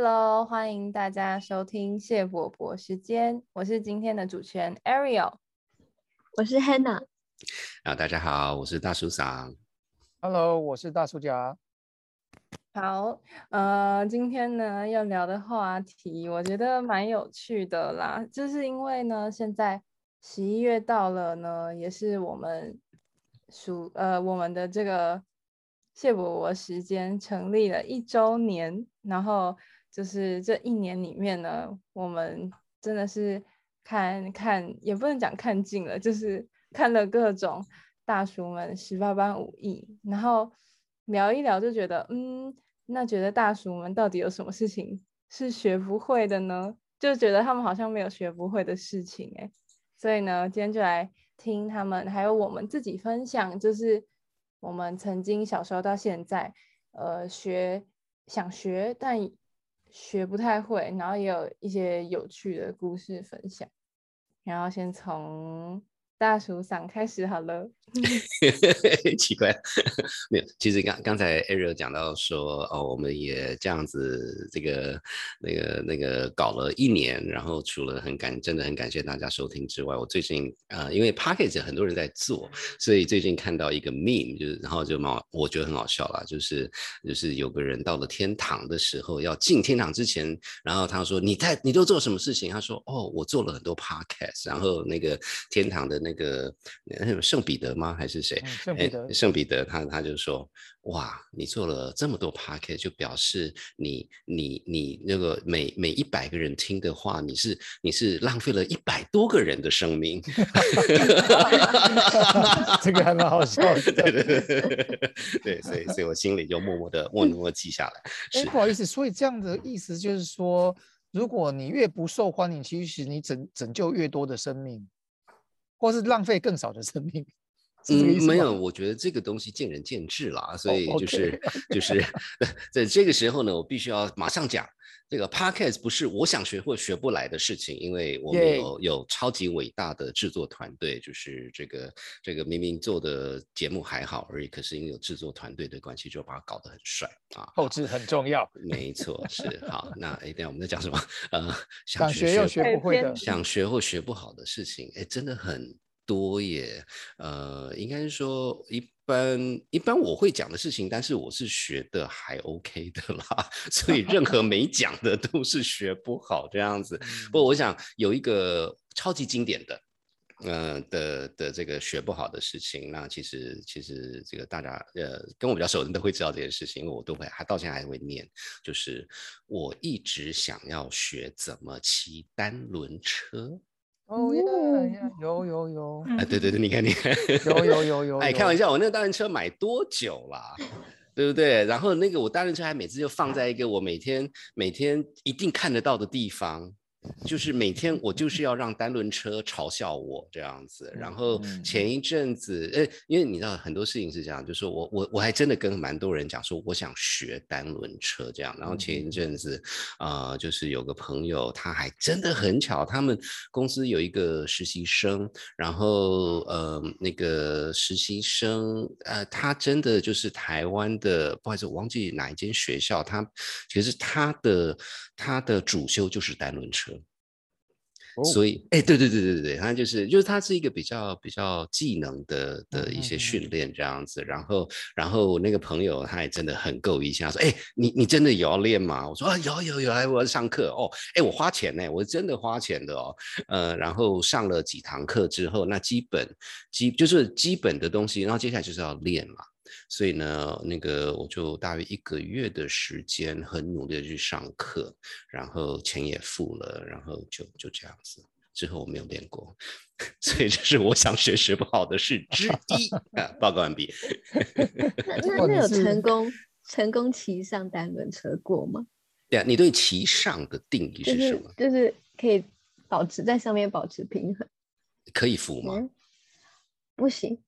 Hello，欢迎大家收听谢伯伯时间，我是今天的主持人 Ariel，我是 Hannah。啊，大家好，我是大叔桑。Hello，我是大叔家。好，呃，今天呢要聊的话题，我觉得蛮有趣的啦，就是因为呢，现在十一月到了呢，也是我们属呃我们的这个谢伯伯时间成立了一周年，然后就是这一年里面呢，我们真的是看看，也不能讲看尽了，就是看了各种大叔们十八般武艺，然后聊一聊就觉得，嗯。那觉得大叔们到底有什么事情是学不会的呢？就觉得他们好像没有学不会的事情哎，所以呢，今天就来听他们还有我们自己分享，就是我们曾经小时候到现在，呃，学想学但学不太会，然后也有一些有趣的故事分享。然后先从。大叔嗓开始好了，奇怪，没有。其实刚刚才 Ariel 讲到说，哦，我们也这样子，这个、那个、那个搞了一年，然后除了很感，真的很感谢大家收听之外，我最近呃，因为 p a c k a g e 很多人在做，所以最近看到一个 meme，就是然后就蛮，我觉得很好笑啦，就是就是有个人到了天堂的时候，要进天堂之前，然后他说你在你都做什么事情？他说哦，我做了很多 podcast，然后那个天堂的那。那个圣彼得吗？还是谁？圣彼得，圣彼得，他他就说：哇，你做了这么多 p a r k e t 就表示你你你那个每每一百个人听的话，你是你是浪费了一百多个人的生命。这个还蛮好笑的。对对对对，所以所以我心里就默默的默默记下来。哎，不好意思，所以这样的意思就是说，如果你越不受欢迎，其实你拯拯救越多的生命。或是浪费更少的生命，嗯，没有，我觉得这个东西见仁见智啦，所以就是就是 在这个时候呢，我必须要马上讲。这个 podcast 不是我想学或学不来的事情，因为我们有有超级伟大的制作团队，就是这个这个明明做的节目还好而已，可是因为有制作团队的关系，就把它搞得很帅啊。后置很重要，没错，是好。那哎，等下我们在讲什么？呃，想学又学不会的，想学或学不好的事情，哎，真的很。多耶，呃，应该是说一般一般我会讲的事情，但是我是学的还 OK 的啦，所以任何没讲的都是学不好这样子。不过我想有一个超级经典的，呃的的这个学不好的事情，那其实其实这个大家呃跟我比较熟的人都会知道这件事情，因为我都会还到现在还会念，就是我一直想要学怎么骑单轮车。哦呀，有有有，哎，对对对，你看你看，有有有有，哎，开玩笑，我那个单轮车买多久啦？对不对？然后那个我单轮车还每次就放在一个我每天每天一定看得到的地方。就是每天我就是要让单轮车嘲笑我这样子，然后前。一阵子，呃，因为你知道很多事情是这样，就是我我我还真的跟蛮多人讲说我想学单轮车这样，然后前一阵子，啊，就是有个朋友他还真的很巧，他们公司有一个实习生，然后呃那个实习生，呃他真的就是台湾的，不好意思我忘记哪一间学校，他其实他的他的主修就是单轮车。所以，哎，对对对对对对，他就是，就是他是一个比较比较技能的的一些训练这样子，然后，然后那个朋友他也真的很够一下，说，哎，你你真的有要练吗？我说啊，有有有，来我要上课哦，哎，我花钱呢，我真的花钱的哦，呃，然后上了几堂课之后，那基本基就是基本的东西，然后接下来就是要练嘛。所以呢，那个我就大约一个月的时间，很努力的去上课，然后钱也付了，然后就就这样子。之后我没有练过，所以这是我想学学不好的事之一。报告完毕。那那有成功成功骑上单轮车过吗？对啊，你对骑上的定义是什么？就是可以保持在上面保持平衡，可以扶吗？不行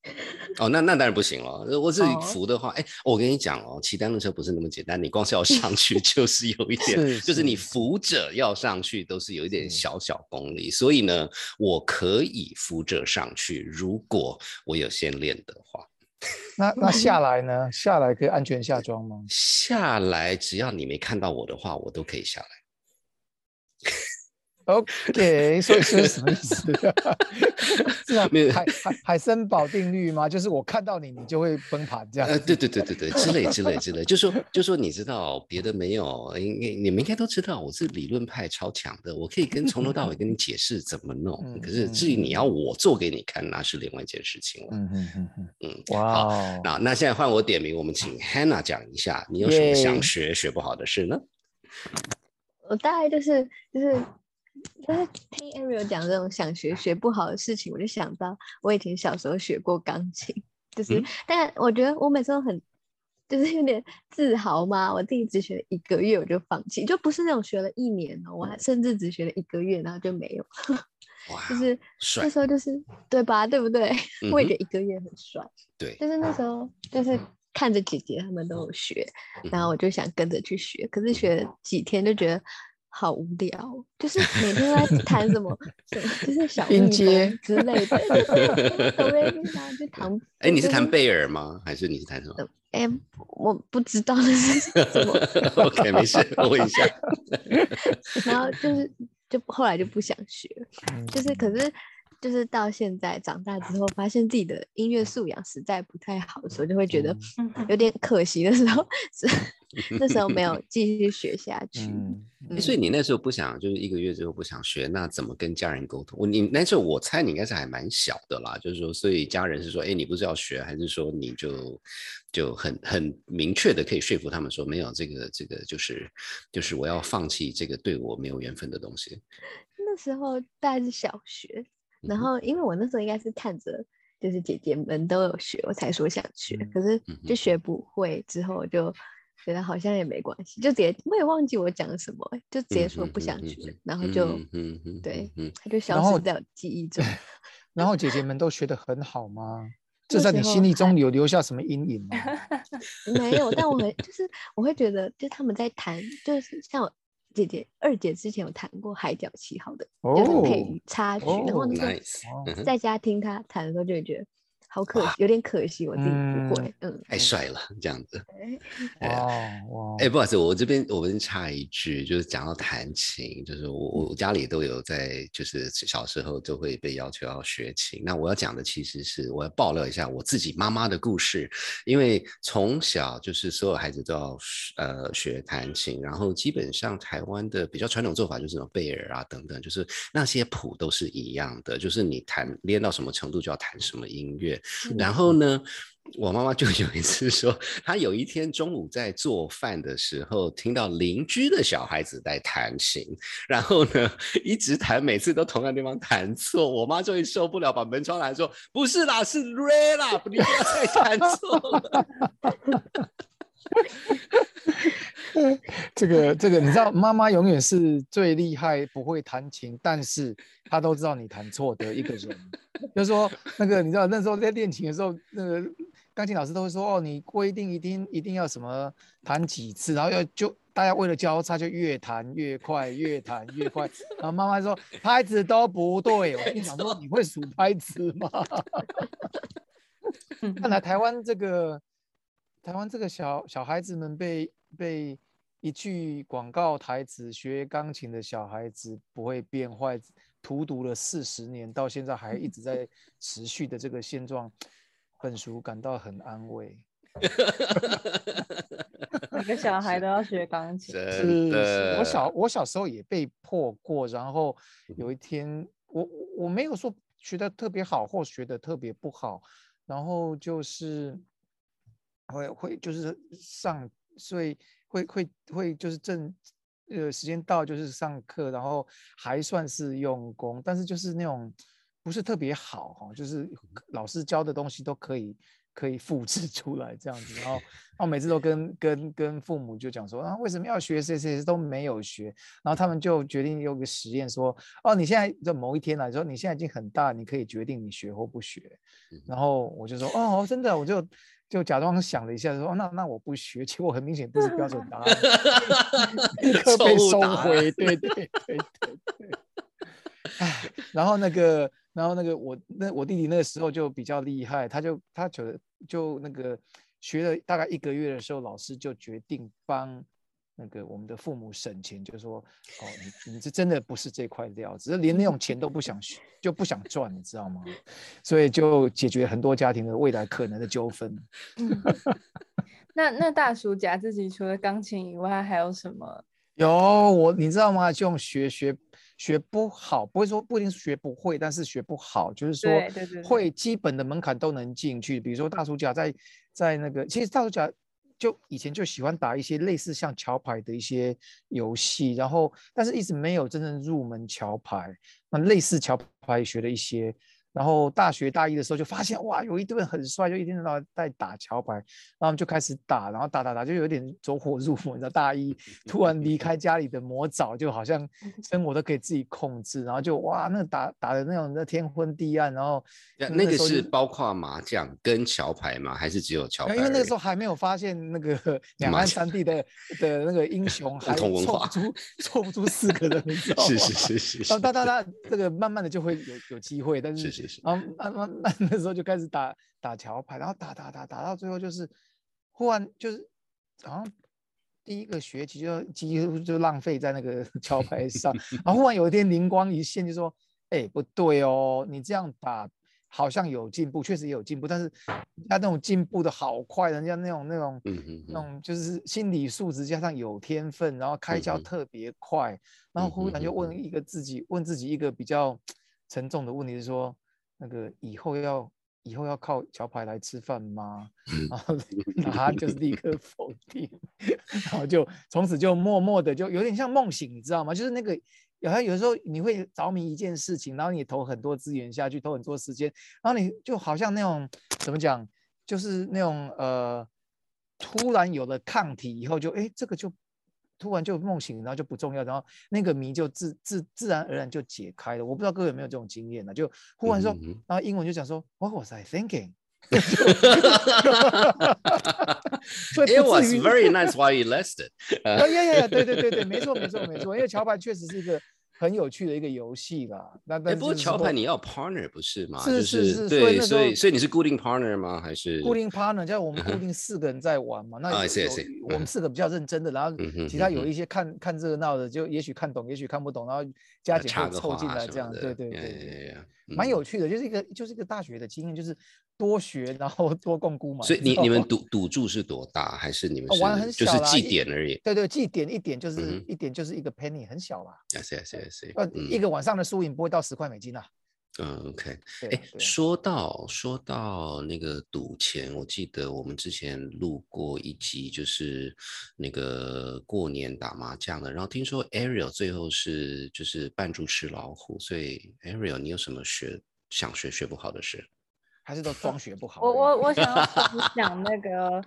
哦，那那当然不行了。我自己扶的话，哎，我跟你讲哦，骑单轮车不是那么简单。你光是要上去，就是有一点，就是你扶着要上去，都是有一点小小功力。所以呢，我可以扶着上去，如果我有先练的话。那那下来呢？下来可以安全下装吗？下来只要你没看到我的话，我都可以下来。OK，所以 是什么意思？是啊，海海海森堡定律吗？就是我看到你，你就会崩盘这样？呃，对对对对对，之类之类之类，就说就说你知道别的没有，应该你们应该都知道，我是理论派超强的，我可以跟从头到尾跟你解释怎么弄。可是至于你要我做给你看，那是另外一件事情了。嗯嗯嗯嗯嗯，哇，那那现在换我点名，我们请 Hannah 讲一下，你有什么想学学不好的事呢？我大概就是就是。就是听 Ariel 讲这种想学学不好的事情，我就想到我以前小时候学过钢琴，就是，但我觉得我每次都很，就是有点自豪嘛。我自己只学了一个月我就放弃，就不是那种学了一年哦，我还甚至只学了一个月，然后就没有。就是那时候就是对吧？对不对？我也觉得一个月很帅。对，就是那时候就是看着姐姐他们都有学，然后我就想跟着去学，可是学几天就觉得。好无聊，就是每天都在弹什么，什么就是小音阶之类的。哆来咪发就弹。哎，你是弹贝尔吗？还是你是弹什么？哎，我不知道那是什么。OK，没事，我问一下。然后就是，就后来就不想学，就是可是。就是到现在长大之后，发现自己的音乐素养实在不太好的时候，就会觉得有点可惜的时候，是那时候没有 继续学下去。所以你那时候不想，就是一个月之后不想学，那怎么跟家人沟通？我你那时候我猜你应该是还蛮小的啦，就是说，所以家人是说，哎，你不是要学，还是说你就就很很明确的可以说服他们说，没有这个这个就是就是我要放弃这个对我没有缘分的东西。那时候大概是小学。然后，因为我那时候应该是看着，就是姐姐们都有学，我才说想学。可是就学不会，之后就觉得好像也没关系，就直接我也忘记我讲了什么，就直接说不想学，然后就对，他就消失在记忆中。然后姐姐们都学得很好吗？这在你心里中有留下什么阴影吗？没有，但我很 就是我会觉得，就他们在谈，就是像我。姐姐二姐之前有弹过《海角七号》的，就是配插曲，然后那个在家听她弹的时候，就会觉得。好可惜，有点可惜，我自己不会，嗯，太帅了，这样子。哇哇！哎，不好意思，我这边我们插一句，就是讲到弹琴，就是我我家里都有在，就是小时候都会被要求要学琴。那我要讲的其实是我要爆料一下我自己妈妈的故事，因为从小就是所有孩子都要呃学弹琴，然后基本上台湾的比较传统做法就是那种贝尔啊等等，就是那些谱都是一样的，就是你弹练到什么程度就要弹什么音乐。然后呢，我妈妈就有一次说，她有一天中午在做饭的时候，听到邻居的小孩子在弹琴，然后呢一直弹，每次都同样地方弹错。我妈终于受不了，把门窗来说：“不是啦，是 re 啦，你不要再弹错了。这 个这个，你知道，妈妈永远是最厉害，不会弹琴，但是她都知道你弹错的一个人。就是说，那个你知道，那时候在练琴的时候，那个钢琴老师都会说，哦，你规定一定一定要什么弹几次，然后要就大家为了交叉，就越弹越快，越弹越快。然后妈妈说拍子都不对，我心想说你会数拍子吗？看来台湾这个台湾这个小小孩子们被被一句广告台词学钢琴的小孩子不会变坏。荼毒了四十年，到现在还一直在持续的这个现状，本叔感到很安慰。每个小孩都要学钢琴。是，我小我小时候也被迫过，然后有一天，我我没有说学的特别好或学的特别不好，然后就是会会就是上，所以会会会就是正。呃，时间到就是上课，然后还算是用功，但是就是那种不是特别好哈，就是老师教的东西都可以可以复制出来这样子，然后 然后每次都跟跟跟父母就讲说啊，为什么要学谁谁都没有学，然后他们就决定有个实验说，哦，你现在在某一天来说，你现在已经很大，你可以决定你学或不学，然后我就说哦，真的，我就。就假装想了一下，说那那我不学，结果很明显不是标准答案，立刻被收回。对对对对对。哎，然后那个，然后那个我那我弟弟那个时候就比较厉害，他就他觉得就那个学了大概一个月的时候，老师就决定帮那个我们的父母省钱，就说哦，你你这真的不是这块料，只是连那种钱都不想就不想赚，你知道吗？所以就解决很多家庭的未来可能的纠纷。那那大叔家自己除了钢琴以外还有什么？有我你知道吗？就学学学不好，不会说不一定是学不会，但是学不好，就是说会基本的门槛都能进去。比如说大叔家在在那个，其实大叔家就以前就喜欢打一些类似像桥牌的一些游戏，然后但是一直没有真正入门桥牌。那类似桥牌学的一些。然后大学大一的时候就发现哇，有一堆人很帅，就一天到晚在打桥牌，然后就开始打，然后打打打，就有点走火入魔。你知道，大一突然离开家里的魔爪，就好像 生活都可以自己控制，然后就哇，那打打的那种那天昏地暗，然后 那个是包括麻将跟桥牌吗？还是只有桥牌？因为那个时候还没有发现那个 两岸三地的的那个英雄，还凑不出凑不出四个人，你知道吗？是是是是。然后哒哒哒，这个慢慢的就会有有机会，但是。然后那那那那时候就开始打打桥牌，然后打打打打到最后就是忽然就是好像第一个学期就几乎就浪费在那个 桥牌上，然后忽然有一天灵光一现，就说：“哎，不对哦，你这样打好像有进步，确实也有进步，但是他那种进步的好快，人家那种那种那种就是心理素质加上有天分，然后开窍特别快，然后忽然就问一个自己问自己一个比较沉重的问题是说。”那个以后要以后要靠桥牌来吃饭吗？然后他就是立刻否定，然后就从此就默默的就有点像梦醒，你知道吗？就是那个好像有时候你会着迷一件事情，然后你投很多资源下去，投很多时间，然后你就好像那种怎么讲，就是那种呃，突然有了抗体以后，就哎这个就。突然就梦醒，然后就不重要，然后那个谜就自自自然而然就解开了。我不知道各位有没有这种经验呢？就忽然说，然后英文就讲说，What was I thinking？It was very nice while you lasted。呀呀呀！对对对对，没错没错没错，因为桥牌确实是一个。很有趣的一个游戏啦。那但不过桥牌你要 partner 不是吗？是是是，对，所以所以你是固定 partner 吗？还是固定 partner？就我们固定四个人在玩嘛。那有我们四个比较认真的，然后其他有一些看看热闹的，就也许看懂，也许看不懂，然后加减会凑进来这样。对对对，蛮有趣的，就是一个就是一个大学的经验，就是。多学，然后多共估嘛。所以你你们赌赌注是多大？还是你们玩很小就是记点而已。对对，记点一点就是一点就是一个 penny，很小啦。啊是是是。呃，一个晚上的输赢不会到十块美金啊。嗯，OK。哎，说到说到那个赌钱，我记得我们之前录过一集，就是那个过年打麻将的。然后听说 Ariel 最后是就是扮猪吃老虎，所以 Ariel 你有什么学想学学不好的事？还是都装学不好。我我我想要分 享那个，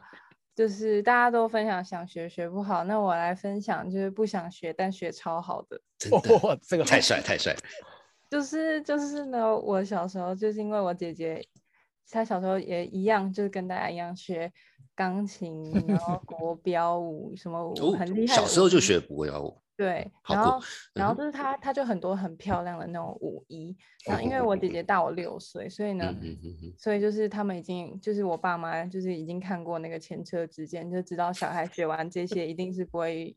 就是大家都分享想学学不好，那我来分享就是不想学但学超好的。哇，这个太帅太帅。就是就是呢，我小时候就是因为我姐姐，她小时候也一样，就是跟大家一样学钢琴，然后国标舞什么舞很厉害。小时候就学国标舞。对，然后然后就是他，他就很多很漂亮的那种舞衣。然后因为我姐姐大我六岁，所以呢，所以就是他们已经，就是我爸妈就是已经看过那个前车之鉴，就知道小孩学完这些一定是不会，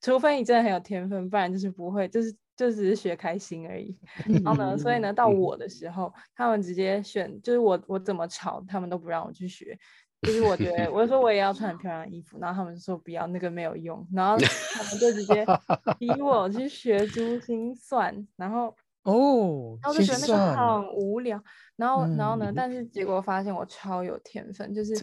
除非你真的很有天分，不然就是不会，就是就只是学开心而已。然后呢，所以呢，到我的时候，他们直接选，就是我我怎么吵，他们都不让我去学。就是我觉得，我说我也要穿很漂亮的衣服，然后他们就说不要，那个没有用，然后他们就直接 逼我去学珠心算，然后哦，然后就觉得那个很无聊。然后，然后呢？但是结果发现我超有天分，就是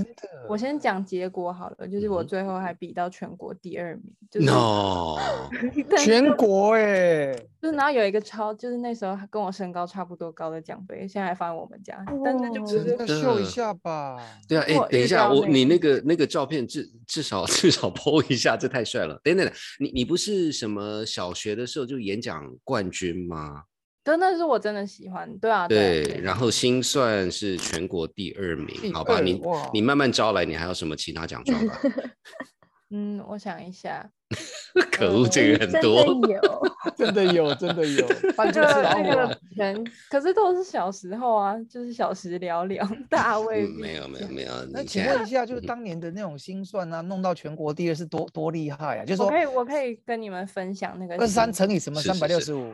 我先讲结果好了，就是我最后还比到全国第二名，就是 no，全国哎，就是然后有一个超，就是那时候跟我身高差不多高的奖杯，现在还放在我们家，但那就不是秀一下吧？对啊，哎，等一下，我你那个那个照片至至少 至少 PO 一下，这太帅了。等等，你你不是什么小学的时候就演讲冠军吗？真的是我真的喜欢，对啊，对，然后心算是全国第二名，好吧，你你慢慢招来，你还有什么其他奖状吧？嗯，我想一下，可恶，这个很真多。的有，真的有，真的有，扮这个猪吃老那个人，可是都是小时候啊，就是小时聊聊，大卫、嗯，没有没有没有。那请问一下，就是嗯当年的那种心算啊，弄到全国第二是多多厉害啊？就是说我可以我可以跟你们分享那个二十三乘以什么三百六十五？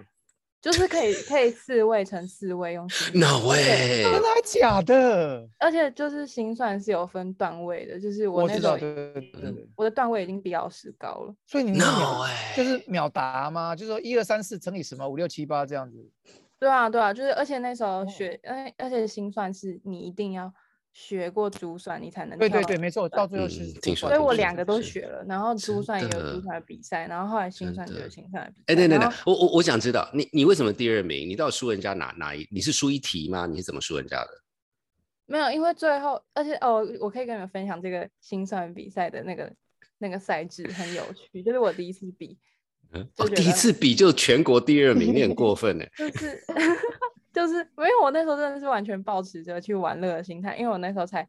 就是可以可以四位乘四位用心算 No way，真的还假的？而且就是心算是有分段位的，就是我知道，对对对对对。我的段位已经比老师高了。所以你是 No 秒 way 就是秒答吗？就是说一二三四乘以什么五六七八这样子？对啊，对啊，就是而且那时哦候学，而而且心算是你一定要学过珠算，你才能对对对，没错，到最后嗯是听说所以我是两个都是学了，然后珠算也有珠算的比赛，然后后来心算也有心算的比赛。哎，等等等，我我我想知道，你你为什么第二名？你到底输人家哪哪一？你是输一题吗？你是怎么输人家的？没有，因为最后，而且哦，我可以跟你们分享这个心算比赛的那个那个赛制很有趣，就是我第一次比，嗯，哦，第一次比就全国第二名，你很过分呢。就是 就是，因为我那时候真的是完全抱持着去玩乐的心态，因为我那时候才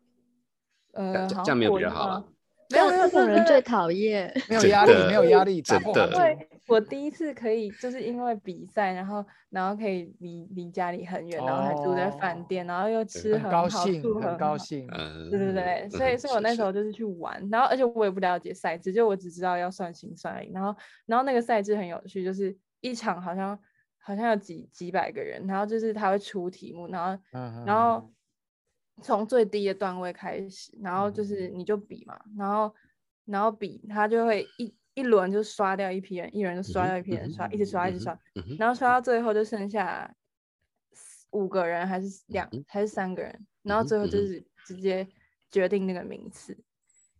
呃，这样没有比较好啊没有这种人最讨厌。没有压力，没有压力，真的破环境对，我第一次可以就是因为比赛，然后然后可以离离家里很远，然后还住在饭哦店，然后又吃很高好，兴，很住很。高兴。嗯，对对对，所以嗯所以我那时候就是去玩，然后而且我也不了解赛制，就我只知道要算心算而已。然后然后那个赛制很有趣，就是一场好像好像有几几百个人，然后就是他会出题目，然后嗯然后从最低的段位开始，然后就嗯是你就比嘛，然后然后比他就会一一轮就刷掉一批人，一人就刷掉一批人，刷一直刷一直刷，嗯然后刷到最后就剩下四五个人还是两嗯还是三个人，然后最后就是直接决定那个名次，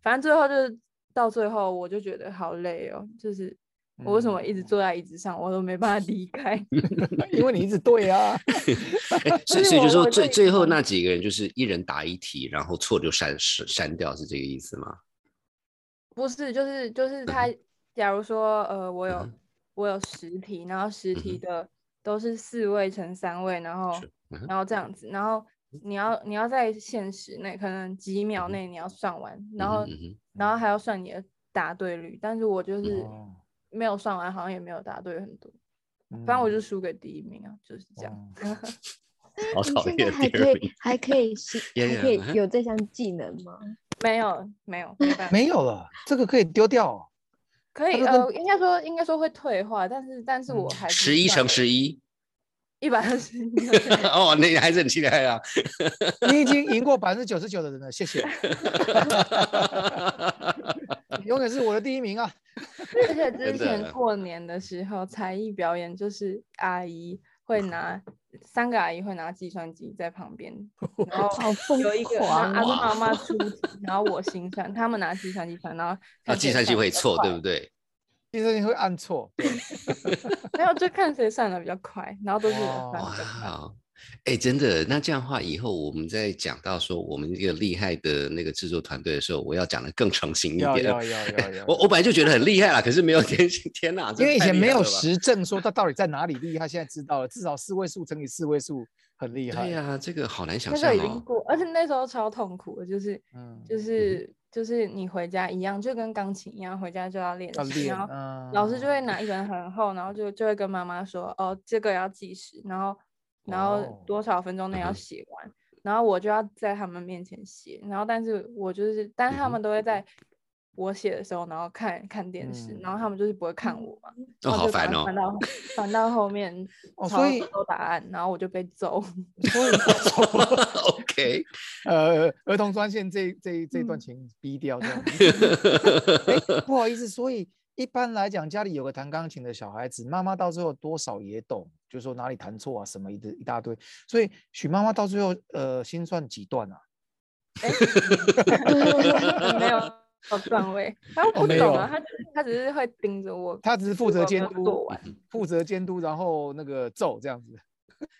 反正最后就是到最后我就觉得好累哦，就是我为什么一直嗯坐在椅子上我都没办法离开。因为你一直对啊，哎，所以所以就说最最后嗯那几个人就是一人答一题，然后错就删删删掉，是这个意思吗？不是，就是就是他，假如说呃，我有嗯。我有十题，然后十题的都是四位乘三位，然后嗯然后这样子，然后你要你要在限时内，可能几秒内你要算完，然后然后还要算你的答对率，但是我就是哦没有算完，好像也没有答对很多，反反正我就输给第一名啊，就是这样。好你讨现在还厌第二名可以。还可以 还可以有这项技能吗？没有没有没有了，这个可以丢掉哦。可以呃，应该说应该说会退化，但是但是我嗯还是十一乘十一，一百二十一。哦，那还是很期待啊！你已经赢过百分之九十九的人了，谢谢。你永远是我的第一名啊！而且之前过年的时候，才艺表演就是阿姨会拿三个阿姨会拿计算机在旁边，然后有一个阿！妈妈出 题，然后我心算，他们拿计算机算，然后那，计算机会错，对不对？计算机会按错，没有就看谁算的比较快，然后都是我算的哎，真的，那这样的话，以后我们在讲到说我们一个厉害的那个制作团队的时候，我要讲的更诚心一点。要要要要要。我我本来就觉得很厉害啦，可是没有天天哪，因为以前没有实证说他到底在哪里厉害，现在知道了，至少四位数乘以四位数很厉害。对呀、这个好难想那象哦。个已经过，而且那时候超痛苦的，就是嗯，就是就是你回家一样，就跟钢琴一样，回家就要练练然后嗯老师就会拿一本很厚，然后就就会跟妈妈说，哦，这个要计时，然后然后哦多少分钟内要写完，然后我就要在他们面前写，然后但是我就是，但是他们都会在我写的时候，然后看看电视，然后他们就是不会看我嘛，哦，然后就好烦哦翻翻。到翻到后面 所以抄答案，然后我就被揍。所以 OK，呃，儿童专线这这这段嗯请逼掉这样子。哎，不好意思，所以一般来讲，家里有个弹钢琴的小孩子，妈妈到最后多少也懂，就是说哪里弹错啊，什么一一大堆。所以许妈妈到最后，呃，心算几段啊？哎，没有有段位，他不懂啊，他只是他只是会盯着我，他只是负责监督完，负责监督，然后那个揍这样子。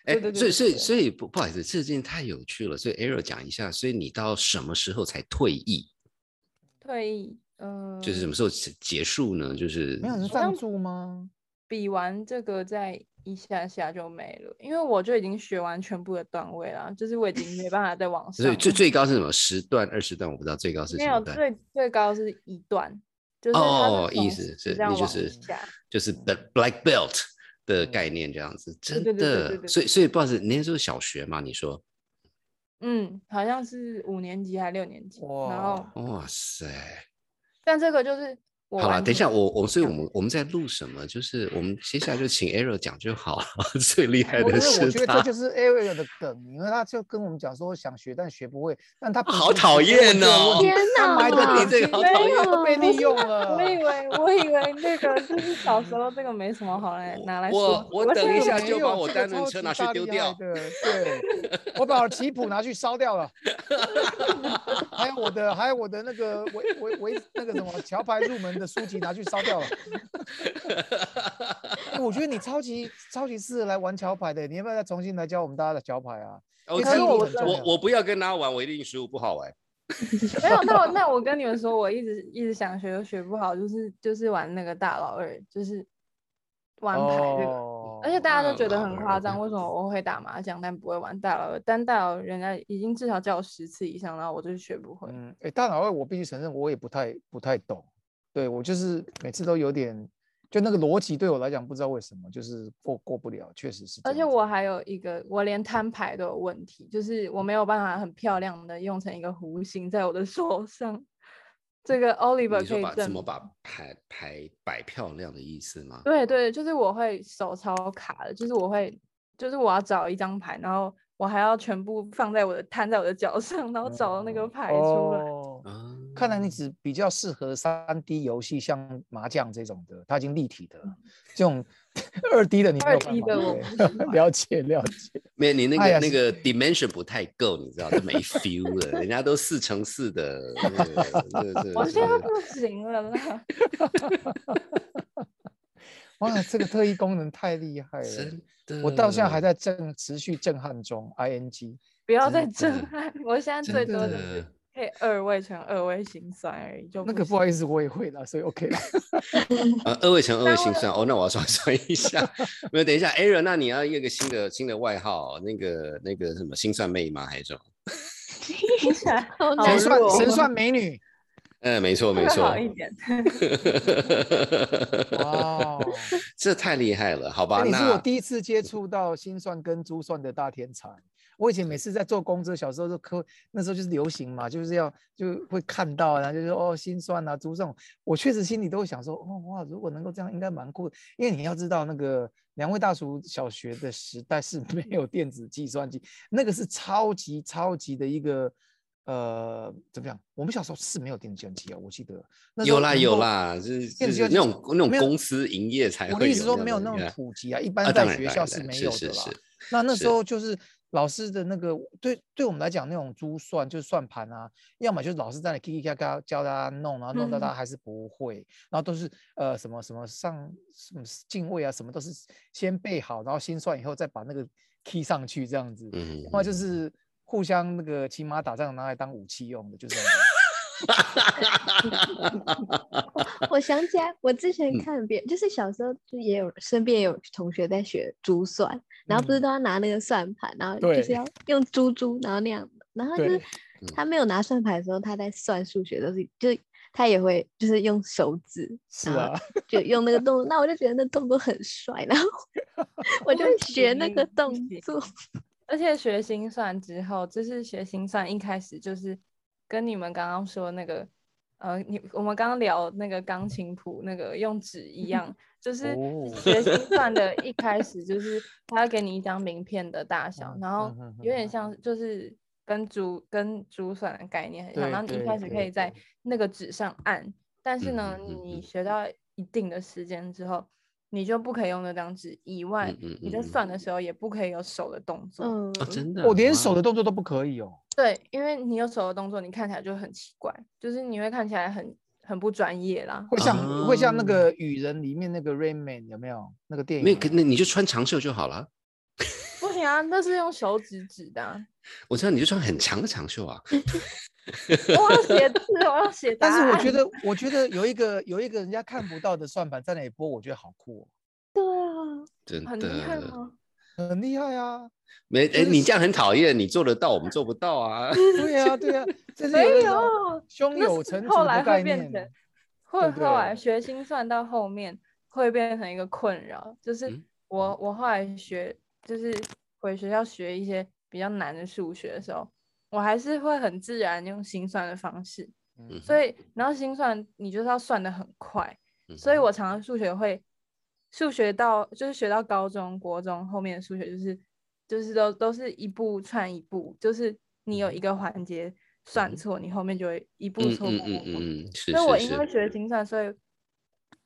哎所以所以所以不不好意思，这件太有趣了。所以 Arrow 讲一下，所以你到什么时候才退役？退役，嗯，就是什么时候结结束呢？就是没有人赞助吗？比完这个再一下下就没了，因为我就已经学完全部的段位了，就是我已经没办法再往上。所以最最高是什么？十段、二十段，我不知道最高是没有什么段。最最高是一段，就是哦，意思是这样往你就是就是 the black belt 的概念这样子，真对对对对的。对所以所以不好意思，你那时候小学嘛？你说，嗯，好像是五年级还六年级，然后哇哇塞！但这个就是我好了，等一下，我我所以我们我们在录什么？就是我们接下来就请 Arrow 讲就好了。最厉害的是为我觉得这，就是 Ariel 的梗，因为他就跟我们讲说想学但学不会，但他 好讨厌哦天他埋的哪点这个好没讨厌被利用了。我以为 我以为那个就是小时候这个没什么好来拿来我说，我等现在没一下就把我单轮车拿去丢掉的对，我把我的棋谱拿去烧掉了，还有我的还有我的那个围围围那个什么桥牌入门的书籍拿去烧掉了。哎我觉得你超级超级适合来玩桥牌的，你要不要再重新来教我们大家的桥牌啊我我我不要跟他玩，我一定输，不好玩。没有，那我那我跟你们说，我一直一直想学，都学不好，就是就是玩那个大老二，就是玩牌这个。哦而且大家都觉得很夸张，为什么我会打麻将但不会玩大老二？但大老二人家已经至少叫我十次以上，然后我就是学不会。嗯，哎，大脑二我必须承认，我也不太不太懂。对我就是每次都有点，就那个逻辑对我来讲，不知道为什么就是过过不了，确实是而。且我还有一个，我连摊牌都有问题，就是我没有办法很漂亮的用成一个弧形在我的手上。这个 Oliver 可以。把怎么把牌牌摆漂亮的意思吗？对对，就是我会手超卡的，就是我会，就是我要找一张牌，然后我还要全部放在我的摊在我的脚上，然后找到那个牌出来。看来你只比较适合三 D 游戏，像麻将这种的，它已经立体的了。这种 二 D 的你没有办 2D 法。了解了解。没有你那个、哎那个 dimension 不太够，你知道，这没 feel 了，人家都四乘四的，我现在这不行了啦。哇，这个特异功能太厉害了！我到现在还在震持续震撼中，ing。不要再震撼，我现在最多的是的可以二位乘二位心算而已，就那个不行好意思，我也会了，所以 OK 了。呃，二位乘二位心算哦，那我要算 算一下。没有，等一下，Aaron，那你要一个新的新的外号，那个那个什么心算妹吗？还是什么？听起来好好神算神算美女，嗯，没错没会错好。一点。哇！这太厉害了，好吧？哎你是我第一次接触到心算跟珠算的大天才。我以前每次在坐公车，小时候都科那时候就是流行嘛，就是要就会看到，然后就说哦心算啊珠算，我确实心里都会想说哦哇，如果能够这样应该蛮酷的，因为你要知道那个两位大叔小学的时代是没有电子计算机，那个是超级超级的一个呃怎么样？我们小时候是没有电子计算机啊，我记得那有啦有啦，就是就是那电子计算机种那种公司营业才会。我的意思说没有那种普及啊，一啊般在学校当然当然没有的啦。是是那那是时候就是老师的那个对对我们来讲，那种珠算就是算盘啊，要么就是老师在那叽叽嘎嘎教大家弄，然后弄到嗯。大家还是不会，然后都是呃什么什么上什么进位啊，什么都是先背好，然后心算以后再把那个 key 上去这样子，嗯，要么就是。互相那个骑马打仗拿来当武器用的，就这样子。我想起来，我之前嗯。看别人，就是小时候就也有身边有同学在学珠算，然后不是嗯。都要拿那个算盘，然后就是要。用珠珠，然后那样，然后就是他没有拿算盘的时候，他在算数学都是就他也会就是用手指，是然后啊，就用那个动作，那我就觉得那动作很帅，然后 我就学那个动作。而且学心算之后，就是学心算一开始就是跟你们刚刚说那个，呃，你我们刚刚聊那个钢琴谱那个用纸一样，就是哦学习 算的一开始就是他要给你一张名片的大小，嗯然后有点嗯像就是跟珠跟珠算的概念很像，然后你一开始可以在那个纸上按，但是呢，你学到一定的时间之后。你就不可以用那张纸以外，嗯嗯你在嗯算的时候也不可以有手的动作。嗯，哦，真的，我连手的动作都不可以哦。对，因为你有手的动作，你看起来就很奇怪，就是你会看起来很很不专业啦。会像、会像那啊个雨人里面那个 Rain Man 有没有那个电影？没有，可那你就穿长袖就好了。不行啊，那是用手指指的啊、我知道你就穿很长的长袖啊。我要写字，我要写。但是我觉得，我觉得有一个有一个人家看不到的算盘在那里播，我觉得好酷哦对啊，真很厉害的，吗？哦，很厉害啊！没哎，就是你这样很讨厌，你做得到，我们做不到啊。对啊，对啊，这是没有胸有成竹后来的概会变成念。会不后来学心算到后面会变成一个困扰，就是嗯我我后来学就是回学校学一些比较难的数学的时候，我还是会很自然用心算的方式，嗯所以然后心算你就是要算的很快，所以我常常数学会数学到就是学到高中国中后面的数学就是就是都都是一步串一步，就是你有一个环节算错，你后面就会一步嗯错步步嗯嗯步嗯所以我因为是，学心算，所以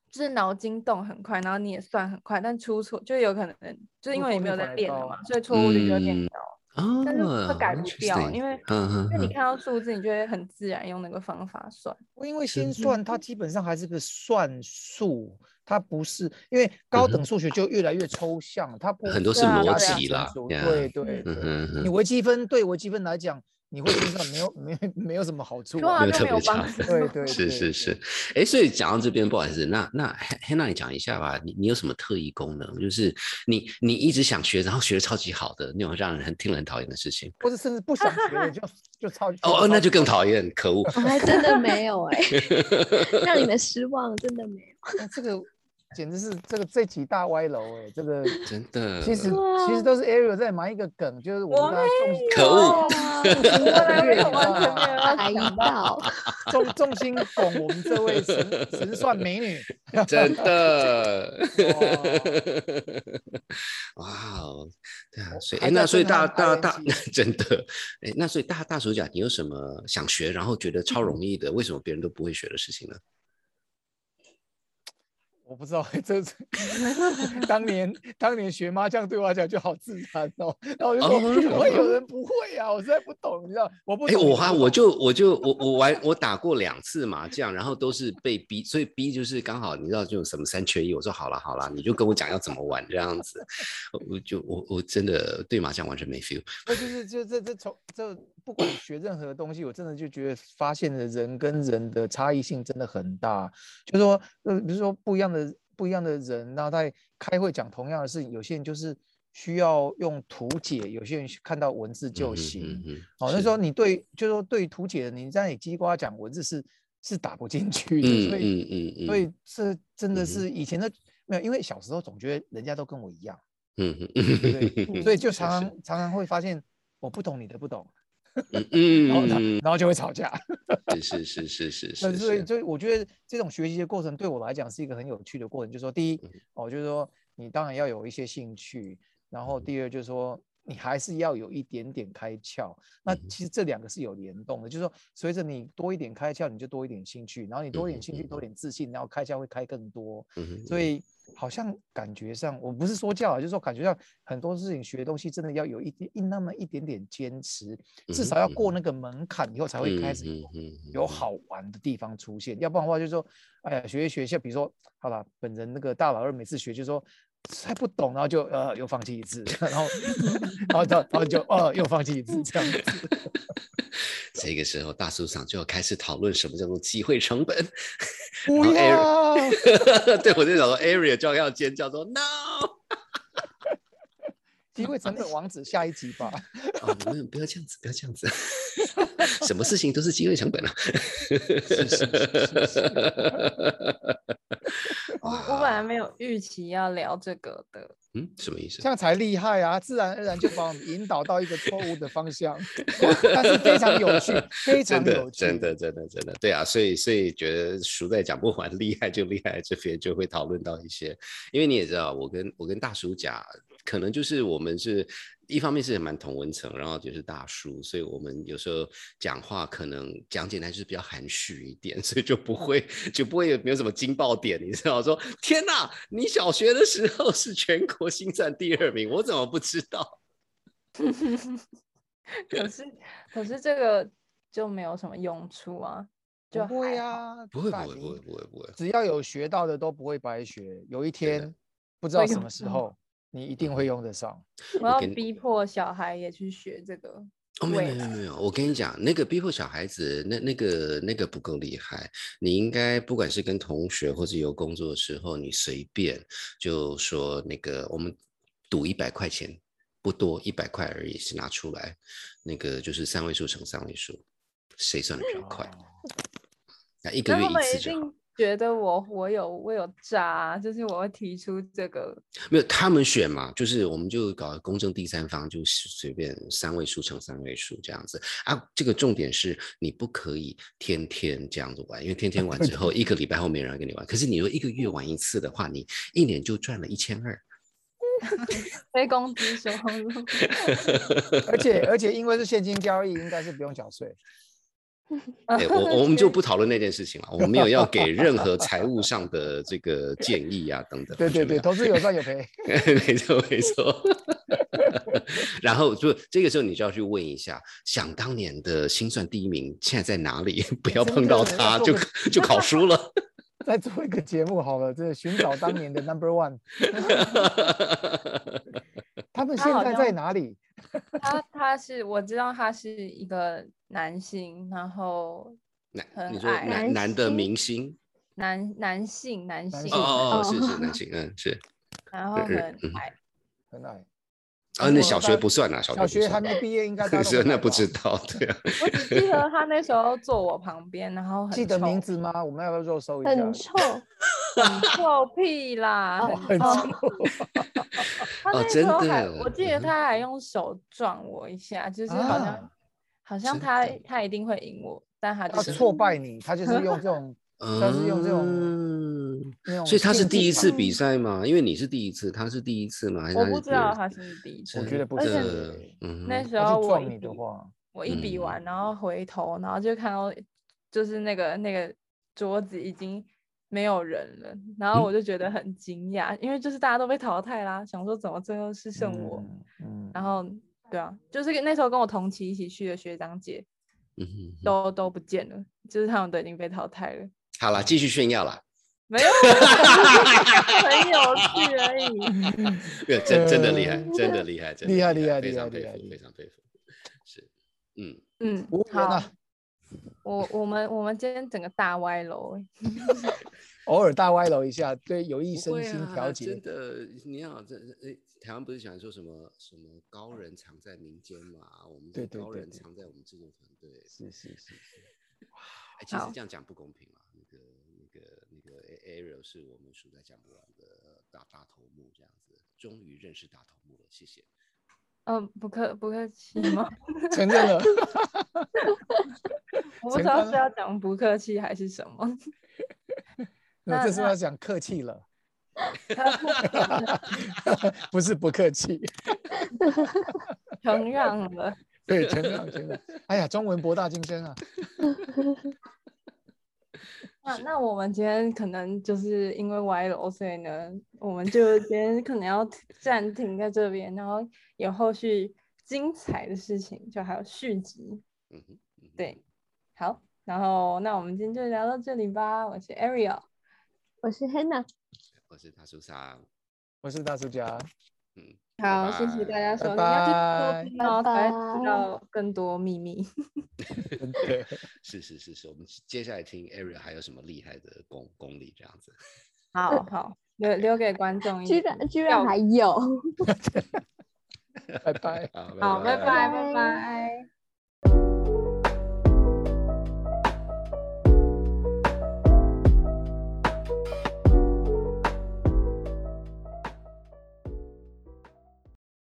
就是脑筋动很快，然后你也算很快，但出错就有可能就是因为你没有在练了嘛，所以错误率就会变嗯高。哦，但是会改不掉，因为嗯嗯嗯因为你看到数字，你就会很自然用那个方法算。因为真的心算它。基本上还是个算术，它不是因为高等数学就越来越抽象，它不很多是逻辑啦对对你微积分对微积分来讲，你会心算没有没有没有什么好处特别差。对对是是是，哎，所以讲到这边，不好意思，那那 Hannah 你讲一下吧，你你有什么特异功能？就是你你一直想学，然后学的超级好的那种让人很听了很讨厌的事情。或者甚至不想学的就就超哦哦，那就更讨讨厌，可恶！我还真的没有哎、让你们失望，真的没有。那。这个简直是这个这集大歪楼哎，这个真的，其实啊其实都是 Ariel 在埋一个梗，就是我我们在重可恶完全没有猜到，重重心拱我们这位神神算美女。真的，哇哇哦，对啊，所以哎，那所以大大大真的，哎，那所以大大手讲，你有什么想学，然后觉得超容易的，为什么别人都不会学的事情呢？我不知道，这是当年当年学麻将对我来讲就好自然哦，然后我就说哦怎么会有人不会啊？我实在不懂，你知道，我不哎，懂。我哈，我就我就我我玩我打过两次麻将，然后都是被逼，所以逼就是刚好你知道就什么三缺一，我说好了好了，你就跟我讲要怎么玩这样子，我就我我真的对麻将完全没 feel。那就是就这这从这不管学任何东西，我真的就觉得发现了人跟人的差异性真的很大。就是说呃，比如说不一样的不一样的人，然后在开会讲同样的事情，有些人就是需要用图解，有些人看到文字就行。嗯，哦，那时候你对，就是说对于图解的，你在你叽里呱讲文字是是打不进去的，嗯所以、所以这真的是以前的没有，因为小时候总觉得人家都跟我一样，嗯嗯对不对？所以就常常常常会发现我不懂你的不懂，嗯嗯然后就会吵架。是是是是是是，所以所以我觉得这种学习的过程对我来讲是一个很有趣的过程，就是说第一嗯。哦，就是说你当然要有一些兴趣，然后第二就是说。你还是要有一点点开窍，那其实这两个是有联动的，就是说随着你多一点开窍，你就多一点兴趣，然后你多一点兴趣，多一点自信，然后开窍会开更多。所以好像感觉上，我不是说教啊，就是说感觉上很多事情学东西真的要有一点一那么一点点坚持，至少要过那个门槛以后才会开始有好玩的地方出现，要不然的话就是说，哎呀，学一学，像比如说，好了，本人那个大老二每次学就说还不懂，然后就呃又放弃一次，然后然后 然后就呃又放弃一次这样子。这个时候大叔长就要开始讨论什么叫做机会成本。不要 对我就想说，Area 就要尖叫说 No。机会成本王子下一集吧。哦，不要不要这样子，不要这样子，什么事情都是机会成本啊。是是是我我本来没有预期要聊这个的，嗯，什么意思？这？样才厉害啊！自然而然就把我们引导到一个错误的方向，但是非常有趣，非常有，趣，真的，真的，真的，对啊，所以，所以觉得熟在讲不完，厉害就厉害，这边就会讨论到一些，因为你也知道，我跟我跟大叔讲，可能就是我们是一方面是蛮同文层，然后就是大叔，所以我们有时候讲话可能讲简单就是比较含蓄一点，所以就不会就不会有没有什么惊爆点，你知道？说天哪，你小学的时候是全国新战第二名，我怎么不知道？可是可是这个就没有什么用处啊，就不会。啊，不会，不会，不会，不会，不会。只要有学到的都不会白学，有一天不知道什么时候你一定会用得上。我要逼迫小孩也去学这个。哦，没有没有没有，我跟你讲，那个逼迫小孩子，那那个那个不够厉害。你应该不管是跟同学或者有工作的时候，你随便就说那个我们赌一百块钱，不多，一百块而已，是拿出来，那个就是三位数乘三位数，谁算的比较快？哦那一个月一次就好。定觉得我我有我有渣，就是我会提出这个。没有他们选嘛，就是我们就搞公正第三方，就是随便三位数乘三位数这样子啊。这个重点是你不可以天天这样子玩，因为天天玩之后，一个礼拜后没人跟你玩。可是你说一个月玩一次的话，你一年就赚了一千二。非工资收入，而且而且因为是现金交易，应该是不用缴税。哎，我我们就不讨论那件事情了，我们没有要给任何财务上的这个建议啊，等等。对对对，投资有赚有赔，没错没错。然后就这个时候，你就要去问一下，想当年的心算第一名现在在哪里？不要碰到他，就就考输了。再做一个节目好了，这寻找当年的 Number One。他们现在在哪里？他他是我知道他是一个男性，然后男你说男男的明星，男男性男性哦哦是是男性 嗯是，然后很矮很矮。啊，那小学不算啊，小学还没毕业，应该可是那不知道，对啊。我只记得他那时候坐我旁边，然后记得名字吗？我们要不要肉搜一下？很臭，很臭屁啦，很臭。他那时候还，我记得他还用手撞我一下，就是好像好像他他一定会赢我，但他他挫败你，他就是用这种。他是用这种，所以他是第一次比赛吗？因为你是第一次，他是第一次吗？我不知道他是第一次，我觉得不是。那时候我你的话，我一比完，然后回头，然后就看到就是那个那个桌子已经没有人了，然后我就觉得很惊讶，因为就是大家都被淘汰啦，想说怎么最后是剩我？嗯，然后对啊，就是那时候跟我同期一起去的学长姐，嗯，都都不见了，就是他们都已经被淘汰了。好了，继续炫耀了。没有，很有趣 而已。没有，真真的厉害，真的厉害，真厉害，厉害，非常佩服，非常佩服。是，嗯嗯，好。我我们我们今天整个大歪楼，偶尔大歪楼一下，对，有益身心调节。真的，你好，这哎，台湾不是喜欢说什么什么高人藏在民间嘛？我们的高人藏在我们制作团队。是是是是。哇，哎，其实这样讲不公平啊。Ariel 是我们数在讲不完的大大头目，这样子，终于认识大头目了，谢谢。嗯，不客不客气吗？承认了。我 不知道是要讲不客气还是什么。那这是要讲客气了。不是不客气。承让了。对，承让，承让。哎呀，中文博大精深啊。那那我们今天可能就是因为歪楼，所以呢，我们就今天可能要暂停在这边，然后有后续精彩的事情，就还有续集。嗯哼，对，好，然后那我们今天就聊到这里吧。我是 Ariel，我是 Hannah，我是大叔三，我是大叔家。嗯。好，谢谢大家收听，要去收听哦，才知道更多秘密。对，是是是是，我们接下来听 Ariel 还有什么厉害的功功力这样子。好好，留留给观众。居然居然还有。拜拜。好，拜拜拜拜。